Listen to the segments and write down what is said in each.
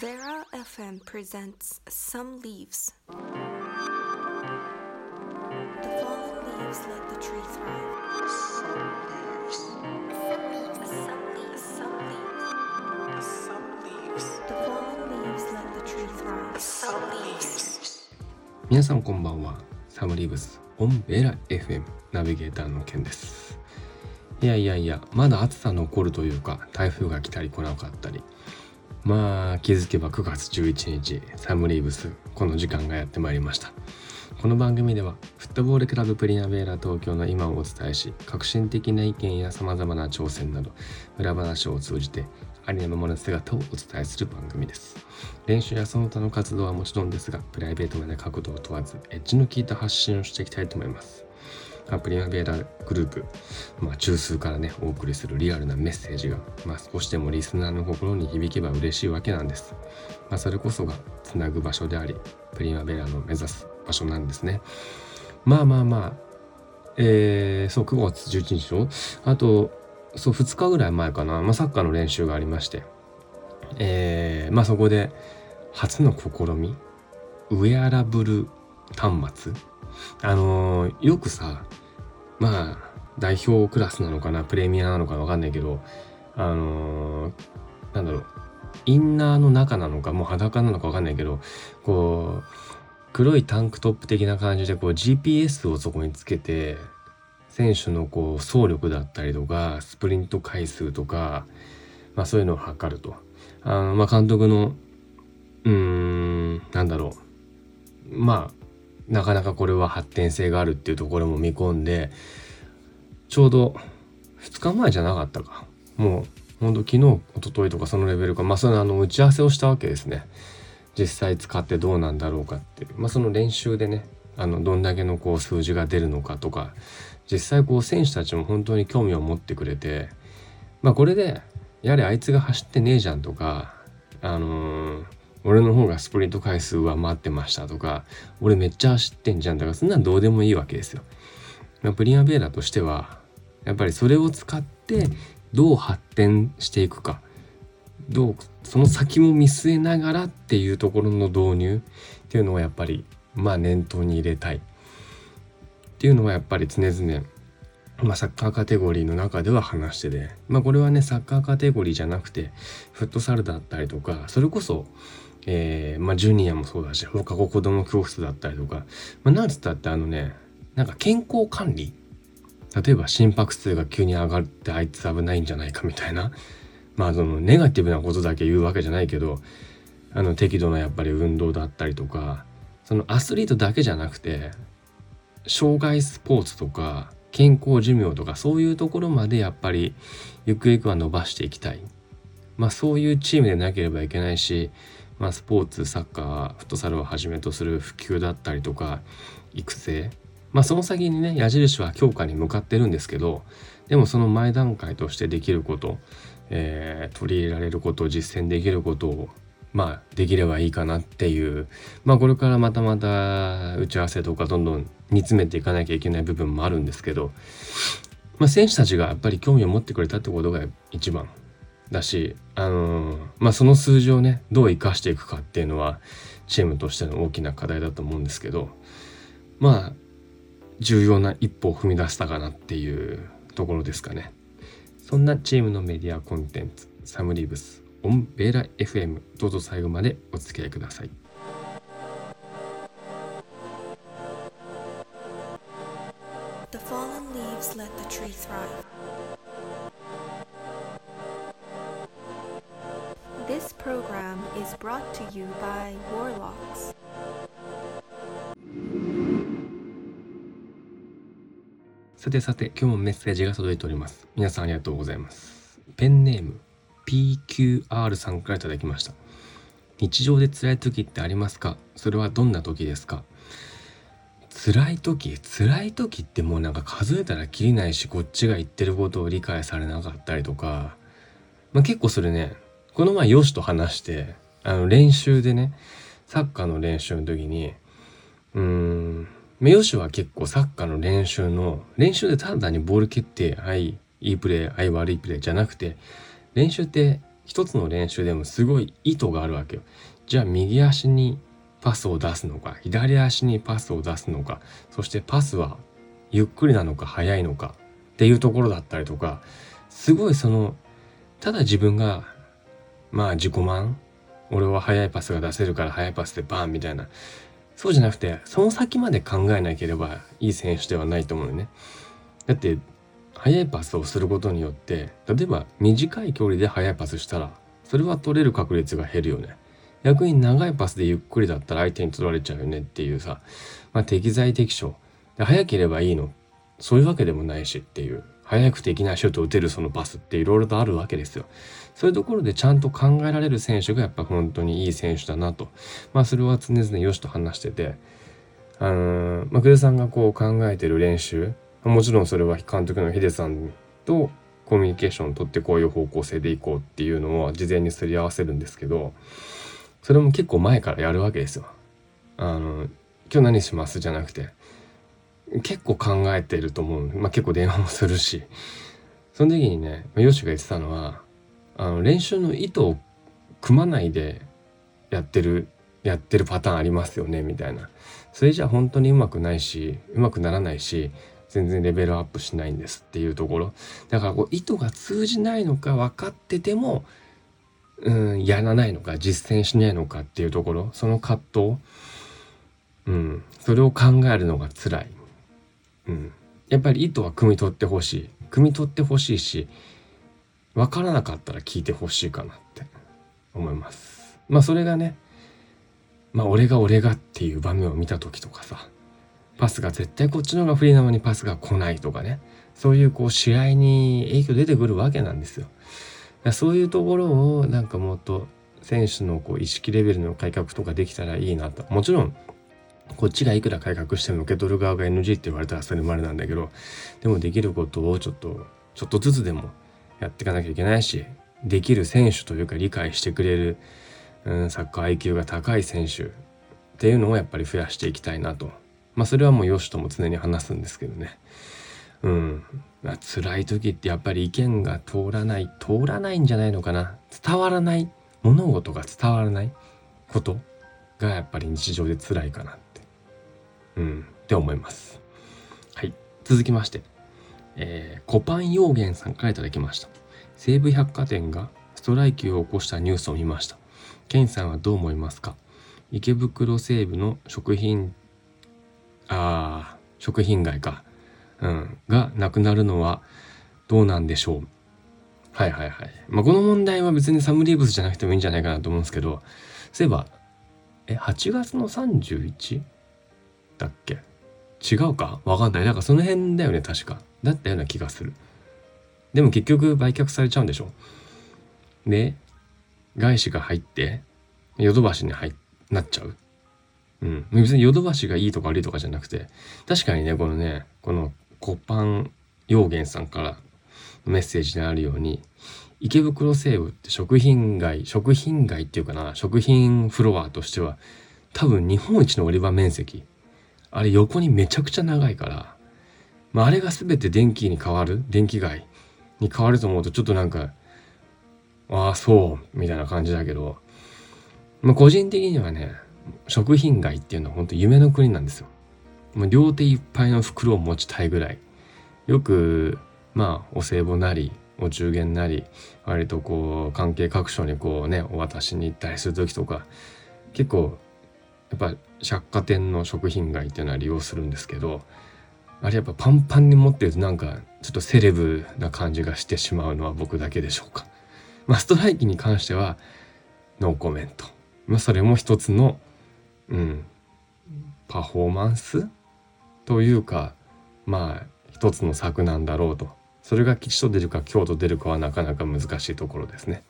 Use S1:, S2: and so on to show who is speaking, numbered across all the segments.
S1: Vera FM presents Some Leaves. The fallen leaves let the tree thrive. Some leaves. Some leaves. Some leaves.
S2: Some leaves.
S1: The fallen leaves let the tree thrive.
S2: Some leaves.
S3: 皆さんこんばんはサムリーブスオンベラ FM ナビゲーターのケンですいやいやいやまだ暑さ残るというか台風が来たり来なかったりまあ気づけば9月11日サムリーブスこの時間がやってまいりました。この番組ではフットボールクラブプリナベーラ東京の今をお伝えし革新的な意見や様々な挑戦など裏話を通じてありのままの姿をお伝えする番組です。練習やその他の活動はもちろんですがプライベートまで角度を問わずエッジの効いた発信をしていきたいと思います。まあプリナベーラグループ、まあ、中枢からねお送りするリアルなメッセージが、まあ、少しでもリスナーの心に響けば嬉しいわけなんです、まあ、それこそがつなぐ場所でありプリナベーラの目指す場所なんですね。まあまあまあえー、そう9月11日でしょ？あとそう2日ぐらい前かな、まあ、サッカーの練習がありまして。えー、まあそこで初の試み？ウェアラブル端末？あのーよくさまあ代表クラスなのかなプレミアなのかわかんないけどあのーなんだろうインナーの中なのかもう裸なのかわかんないけどこう黒いタンクトップ的な感じでこう GPS をそこにつけて選手のこう走力だったりとかスプリント回数とか、まあ、そういうのを測ると。あの、まあ、監督のうーんなんだろう。まあなかなかこれは発展性があるっていうところも見込んでちょうど2日前じゃなかったか。もうほんと昨日一昨日とかそのレベルか。まあそのあの打ち合わせをしたわけですね。実際使ってどうなんだろうかって。まあその練習でねあのどんだけのこう数字が出るのかとか。実際こう選手たちも本当に興味を持ってくれて。まあこれでやはりあいつが走ってねえじゃんとかあのー俺の方がスプリント回数は待ってましたとか俺めっちゃ走ってんじゃんだからそんなんどうでもいいわけですよ。まあ、プリンアベーラとしてはやっぱりそれを使ってどう発展していくか。どうその先も見据えながらっていうところの導入。っていうのをやっぱりまあ念頭に入れたい。っていうのはやっぱり常々まあ、サッカーカテゴリーの中では話してて、まあ、これはねサッカーカテゴリーじゃなくてフットサルだったりとかそれこそ、えーまあ、ジュニアもそうだし放課後子ども教室だったりとか、まあ、なんつったってあのねなんか健康管理例えば心拍数が急に上がってあいつ危ないんじゃないかみたいなまあそのネガティブなことだけ言うわけじゃないけどあの適度なやっぱり運動だったりとかそのアスリートだけじゃなくて障害スポーツとか健康寿命とかそういうところまでやっぱりゆくゆくは伸ばしていきたい。まあそういうチームでなければいけないし、まあスポーツ、サッカー、フットサルをはじめとする普及だったりとか育成。まあその先にね、矢印は強化に向かってるんですけど、でもその前段階としてできること、えー取り入れられること、実践できることをまあできればいいかなっていうまあこれからまたまた打ち合わせとかどんどん煮詰めていかなきゃいけない部分もあるんですけど、まあ、選手たちがやっぱり興味を持ってくれたってことが一番だし、あのーまあその数字をねどう生かしていくかっていうのはチームとしての大きな課題だと思うんですけどまあ重要な一歩を踏み出したかなっていうところですかね。そんなチームのメディアコンテンツサムリーブスオンベーラ FM どうぞ最後までお付き合いください
S1: The fallen leaves let the tree thrive. This program is brought to you by Warlocks.
S3: さてさて今日もメッセージが届いております。皆さんありがとうございます。ペンネーム PQR さんからいただきました。日常で辛い時ってありますか？それはどんな時ですか？辛い時？辛い時ってもうなんか数えたらきりないしこっちが言ってることを理解されなかったりとか、まあ、結構それねこの前ヨシと話してあの練習でねサッカーの練習の時にうーんヨシは結構サッカーの練習の練習でただ単にボール蹴ってはいいいプレーはい悪いプレーじゃなくて練習って一つの練習でもすごい意図があるわけよ。じゃあ右足にパスを出すのか左足にパスを出すのかそしてパスはゆっくりなのか速いのかっていうところだったりとかすごいそのただ自分がまあ自己満。俺は速いパスが出せるから速いパスでバーンみたいな。そうじゃなくてその先まで考えなければいい選手ではないと思うよね。だって速いパスをすることによって例えば短い距離で速いパスしたらそれは取れる確率が減るよね。逆に長いパスでゆっくりだったら相手に取られちゃうよねっていうさ、まあ、適材適所。で早ければいいの。そういうわけでもないしっていう早くできないシュートを打てるそのパスっていろいろとあるわけですよ。そういうところでちゃんと考えられる選手がやっぱ本当にいい選手だなと。まあそれは常々よしと話してて、あのー、まあ、久世さんがこう考えてる練習、もちろんそれは監督のヒデさんとコミュニケーションを取ってこういう方向性でいこうっていうのを事前にすり合わせるんですけど、それも結構前からやるわけですよ。あの、今日何します？じゃなくて、結構考えてると思う。まあ、結構電話もするし。その時にね、ヨシが言ってたのは、あの、練習の意図を組まないでやってる、やってるパターンありますよね、みたいな。それじゃ本当にうまくないし、うまくならないし、全然レベルアップしないんですっていうところ。だからこう意図が通じないのか分かってても、うん、やらないのか実践しないのかっていうところその葛藤、うん、それを考えるのが辛い、うん、やっぱり意図は汲み取ってほしい。汲み取ってほしいし分からなかったら聞いてほしいかなって思います。まあそれがねまあ俺が俺がっていう場面を見た時とかさパスが絶対こっちの方が不利なのにパスが来ないとかねそういうこう試合に影響出てくるわけなんですよ。そういうところをなんかもっと選手のこう意識レベルの改革とかできたらいいなと。もちろんこっちがいくら改革しても受け取る側が NG って言われたらそれまでなんだけどでもできることをちょっとちょっとずつでもやっていかなきゃいけないしできる選手というか理解してくれる、うん、サッカー IQ が高い選手っていうのをやっぱり増やしていきたいなと。まあそれはもうよしとも常に話すんですけどね。うん。辛い時ってやっぱり意見が通らない通らないんじゃないのかな。伝わらない。物事が伝わらないことがやっぱり日常で辛いかな。ってうん。って思います。はい。続きましてえー、コパン養源さんから頂きました。西武百貨店がストライキを起こしたニュースを見ました。ケンさんはどう思いますか？池袋西部の食品ああ食品街か。うん、がなくなるのはどうなんでしょう？はいはいはい。まあ、この問題は別にサムリーブスじゃなくてもいいんじゃないかなと思うんですけど、そういえば、え、8月の 31? だっけ？違うか？わかんない。なんかその辺だよね、確か。だったような気がする。でも結局売却されちゃうんでしょ？で、外資が入って、ヨドバシに入なっちゃう？うん。別にヨドバシがいいとか悪いとかじゃなくて、確かにね、このね、このコパン養源さんからメッセージにあるように池袋西部って食品街食品街っていうかな食品フロアとしては多分日本一の売り場面積あれ横にめちゃくちゃ長いから、まあ、あれが全て電気に変わる？電気街に変わると思うとちょっとなんかああそうみたいな感じだけど、まあ、個人的にはね食品街っていうのは本当夢の国なんですよ。もう両手いっぱいの袋を持ちたいぐらいよくまあお歳暮なりお中元なり割とこう関係各所にこうねお渡しに行ったりする時とか結構やっぱ百貨店の食品街っていうのは利用するんですけどあれやっぱパンパンに持ってるとなんかちょっとセレブな感じがしてしまうのは僕だけでしょうか。まあストライキに関してはノーコメント。まあそれも一つのうんパフォーマンスというかまあ一つの策なんだろうとそれが吉と出るか凶と出るかはなかなか難しいところですね。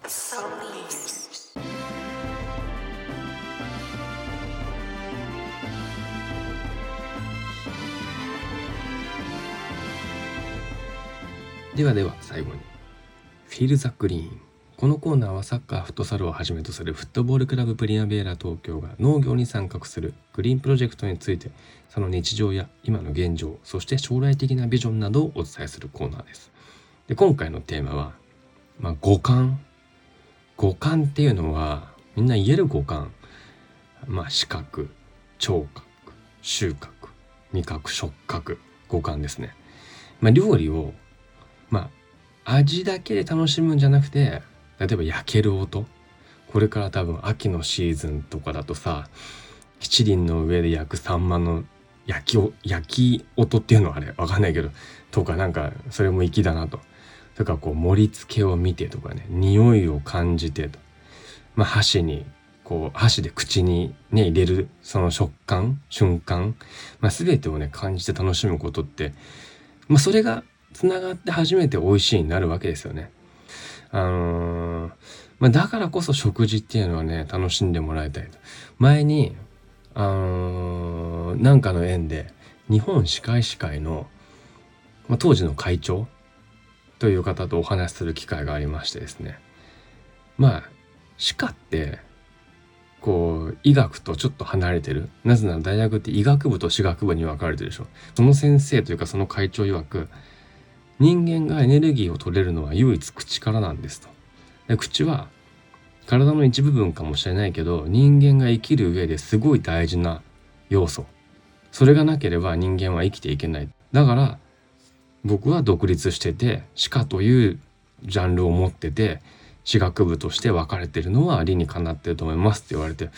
S3: ではでは最後に。フィール・ザ・グリーン。このコーナーはサッカーフットサルをはじめとするフットボールクラブプリアベーラ東京が農業に参画するグリーンプロジェクトについてその日常や今の現状そして将来的なビジョンなどをお伝えするコーナーです。で今回のテーマは、まあ、五感。五感っていうのはみんな言える五感。まあ視覚聴覚収穫味覚触覚。五感ですね。まあ、料理をまあ味だけで楽しむんじゃなくて例えば焼ける音これから多分秋のシーズンとかだとさ七輪の上で焼くサンマの焼きお焼き音っていうのはあれわかんないけどとかなんかそれも粋だなと。それかこう盛り付けを見てとかね匂いを感じてと。まあ箸にこう箸で口にね入れるその食感瞬間、まあ、全てをね感じて楽しむことって、まあ、それがつながって初めて美味しいになるわけですよね。あのー、まあ、だからこそ食事っていうのはね楽しんでもらいたいと。前にあのー、なんかの縁で日本歯科医師会の、まあ、当時の会長という方とお話しする機会がありましてですねまあ歯科ってこう医学とちょっと離れてるなぜなら大学って医学部と歯学部に分かれてるでしょその先生というかその会長曰く人間がエネルギーを取れるのは唯一口からなんですと。で口は体の一部分かもしれないけど人間が生きる上ですごい大事な要素。それがなければ人間は生きていけない。だから僕は独立してて歯科というジャンルを持ってて私学部として分かれてるのは理にかなってると思いますって言われて、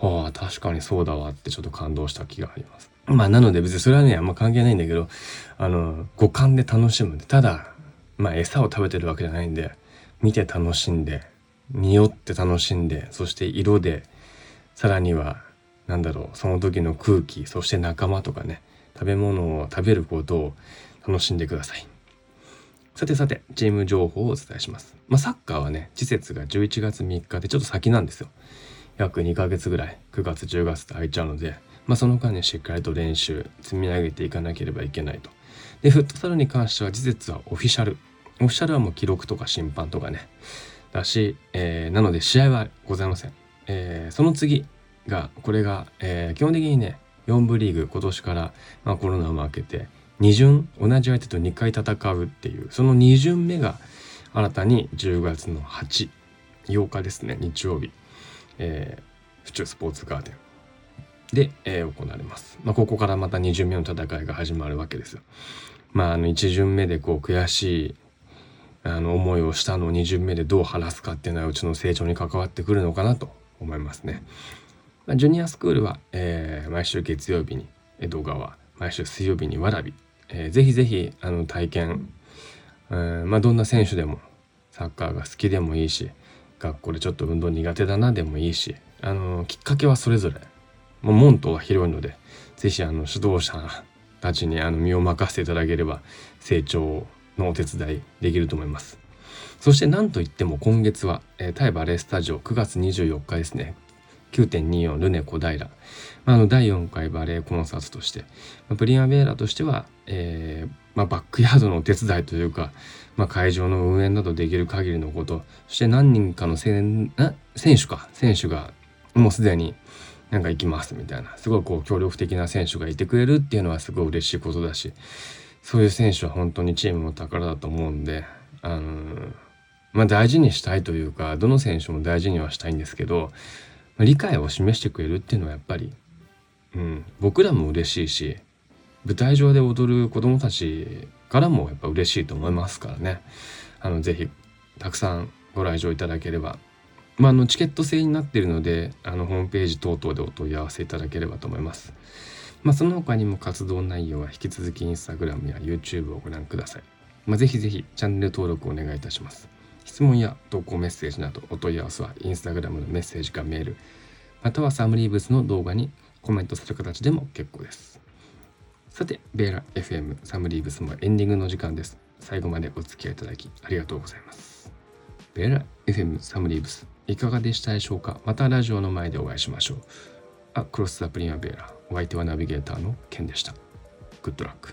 S3: ああ、確かにそうだわってちょっと感動した気があります。まあなので別にそれはね、あんま関係ないんだけど、あの、五感で楽しむ、ただ、まあ餌を食べてるわけじゃないんで、見て楽しんで、匂って楽しんで、そして色で、さらには、なんだろう、その時の空気、そして仲間とかね、食べ物を食べることを楽しんでください。さてさて、チーム情報をお伝えします。まあ、サッカーはね、季節が11月3日でちょっと先なんですよ。約2ヶ月ぐらい、9月、10月と空いちゃうので、まあ、その間にしっかりと練習、積み上げていかなければいけないと。で、フットサルに関しては、次節はオフィシャル。オフィシャルはもう記録とか審判とかね。だし、えー、なので試合はございません。えー、その次が、これが、えー、基本的にね、4部リーグ、今年から、まあ、コロナを明けて、2巡同じ相手と2回戦うっていうその2巡目が新たに10月の8 8日ですね日曜日、えー、府中スポーツガーデンで、えー、行われます、まあ、ここからまた2巡目の戦いが始まるわけですよ。まああの1巡目でこう悔しいあの思いをしたのを2巡目でどう晴らすかっていうのはうちの成長に関わってくるのかなと思いますね、まあ、ジュニアスクールは、えー、毎週月曜日に江戸川毎週水曜日にわらびえー、ぜひぜひあの体験、えー、まあ、どんな選手でもサッカーが好きでもいいし学校でちょっと運動苦手だなでもいいしあのきっかけはそれぞれもう門戸は広いのでぜひあの指導者たちにあの身を任せていただければ成長のお手伝いできると思います。そして何といっても今月は、えー、タイバレースタジオ9月24日ですね。9.24ルネ小平、まあ、の第4回バレエコンサートとして、ま、プリマベーラとしては、えーまあ、バックヤードのお手伝いというか、まあ、会場の運営などできる限りのことそして何人かの選手か。選手がもうすでになんか行きますみたいな。すごいこう協力的な選手がいてくれるっていうのはすごい嬉しいことだし。そういう選手は本当にチームの宝だと思うんであのまあ大事にしたいというかどの選手も大事にはしたいんですけど理解を示してくれるっていうのはやっぱり、うん、僕らも嬉しいし舞台上で踊る子どもたちからもやっぱ嬉しいと思いますからね。あのぜひたくさんご来場いただければ、まあ、のチケット制になっているのであのホームページ等々でお問い合わせいただければと思います。まあ、その他にも活動内容は引き続きインスタグラムや YouTube をご覧ください。まあ、ぜひぜひチャンネル登録お願いいたします。質問や投稿メッセージなどお問い合わせはインスタグラムのメッセージかメールまたはサムリーブスの動画にコメントする形でも結構ですさてベーラ FM サムリーブスもエンディングの時間です最後までお付き合いいただきありがとうございますベーラ FM サムリーブスいかがでしたでしょうか？またラジオの前でお会いしましょう。あクロスザプリンアベーラ。お相手はナビゲーターのケンでした。グッドラック